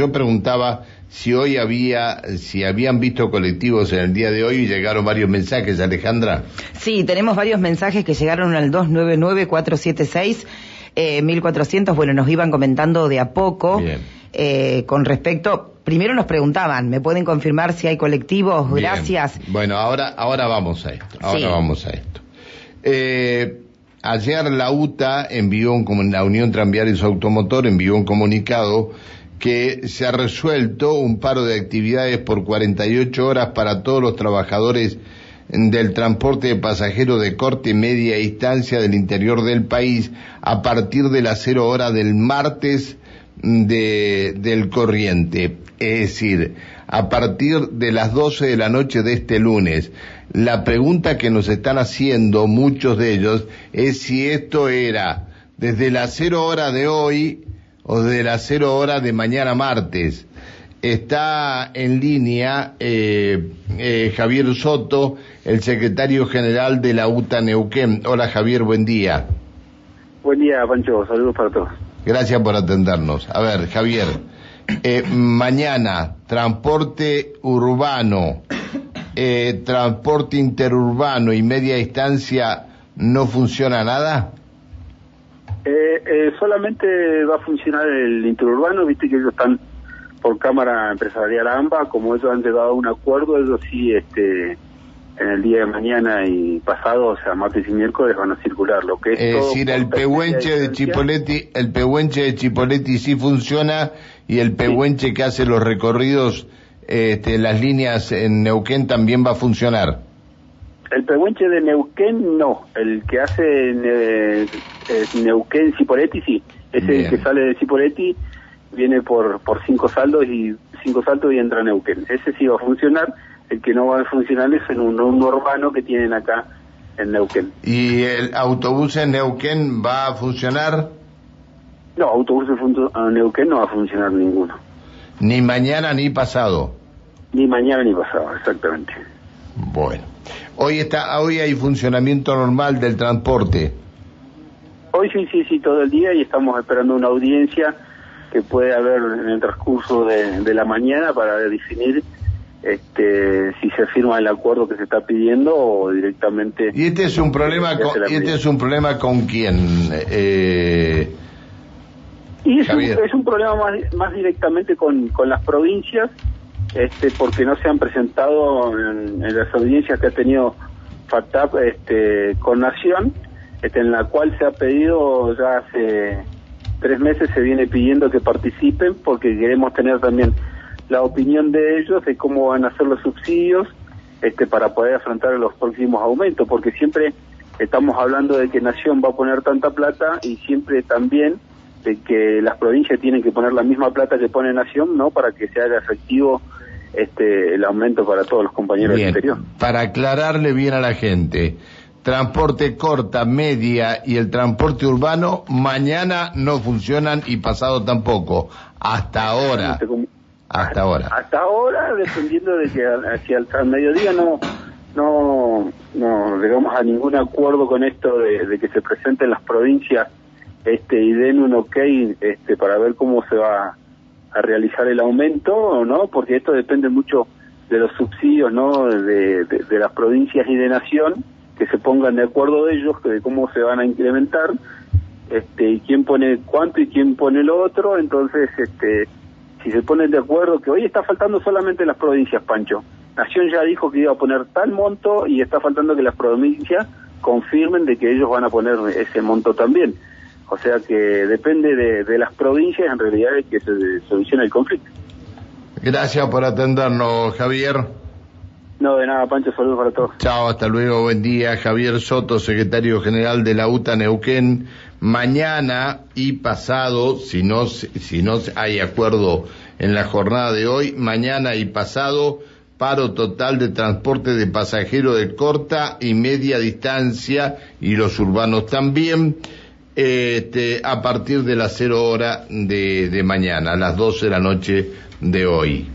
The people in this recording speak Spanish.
Yo preguntaba si hoy había, si habían visto colectivos en el día de hoy y llegaron varios mensajes, Alejandra. Sí, tenemos varios mensajes que llegaron al 299-476. Eh, 1400, bueno, nos iban comentando de a poco eh, con respecto, primero nos preguntaban, ¿me pueden confirmar si hay colectivos? Gracias. Bueno, ahora, ahora vamos a esto, ahora vamos a esto. Eh, ayer la UTA envió un, la Unión Tranviarios Automotor envió un comunicado que se ha resuelto un paro de actividades por 48 horas para todos los trabajadores del transporte de pasajeros de corte media distancia del interior del país a partir de las cero horas del martes de, del corriente. Es decir, a partir de las 12 de la noche de este lunes. La pregunta que nos están haciendo muchos de ellos es si esto era desde las cero hora de hoy o de las cero hora de mañana martes. Está en línea eh, eh, Javier Soto, el secretario general de la UTA Neuquén. Hola Javier, buen día. Buen día, Pancho. Saludos para todos. Gracias por atendernos. A ver, Javier, eh, mañana, transporte urbano, transporte interurbano y media distancia, ¿no funciona nada? Eh, eh, solamente va a funcionar el interurbano, viste que ellos están por Cámara Empresarial AMBA, como ellos han llegado a un acuerdo, ellos sí, este, en el día de mañana y pasado, o sea, martes y miércoles van a circular. Lo que es, es decir, el pehuenche de Chipoletti, el pehuenche de Chipoletti sí funciona y el pehuenche que hace los recorridos, este, las líneas en Neuquén también va a funcionar. El pehuenche de Neuquén no, el que hace eh, Neuquén Cipoletti sí, ese que sale de Cipoletti viene por por cinco saldos y cinco saltos y entra a Neuquén. Ese sí va a funcionar, el que no va a funcionar es en un, urbano que tienen acá en Neuquén. ¿Y el autobús en Neuquén va a funcionar? No, autobús en Neuquén no va a funcionar ninguno. Ni mañana ni pasado. Ni mañana ni pasado, exactamente. Bueno. Hoy está, hoy hay funcionamiento normal del transporte. Hoy sí, sí, sí, todo el día y estamos esperando una audiencia que puede haber en el transcurso de, la mañana para definir este, si se firma el acuerdo que se está pidiendo o directamente. Y este es un problema, con, este es un problema con quién. Eh, y es un, es un, problema más, más directamente con, con las provincias este, porque no se han presentado en, las audiencias que ha tenido FATAP este, con Nación, este, en la cual se ha pedido ya hace tres meses se viene pidiendo que participen porque queremos tener también la opinión de ellos de cómo van a ser los subsidios este, para poder afrontar los próximos aumentos, porque siempre estamos hablando de que Nación va a poner tanta plata y siempre también de que las provincias tienen que poner la misma plata que pone Nación, ¿no? Para que se haga efectivo este el aumento para todos los compañeros del interior. Para aclararle bien a la gente, transporte corta, media y el transporte urbano mañana no funcionan y pasado tampoco. Hasta ahora. Hasta ahora. Hasta ahora, dependiendo de que hacia el mediodía no no no llegamos a ningún acuerdo con esto de, de que se presenten las provincias este y den un ok este para ver cómo se va a realizar el aumento no porque esto depende mucho de los subsidios no de, de, las provincias y de nación que se pongan de acuerdo de ellos de cómo se van a incrementar este y quién pone cuánto y quién pone lo otro entonces este si se ponen de acuerdo que hoy está faltando solamente las provincias Pancho Nación ya dijo que iba a poner tal monto y está faltando que las provincias confirmen de que ellos van a poner ese monto también o sea que depende de, las provincias en realidad de que se solucione el conflicto. Gracias por atendernos, Javier. No, de nada, Pancho, saludos para todos. Chao, hasta luego, buen día. Javier Soto, secretario general de la UTA Neuquén. Mañana y pasado, si no, si no hay acuerdo en la jornada de hoy, mañana y pasado, paro total de transporte de pasajeros de corta y media distancia y los urbanos también este, a partir de las cero hora de, de mañana, a las 12 de la noche de hoy.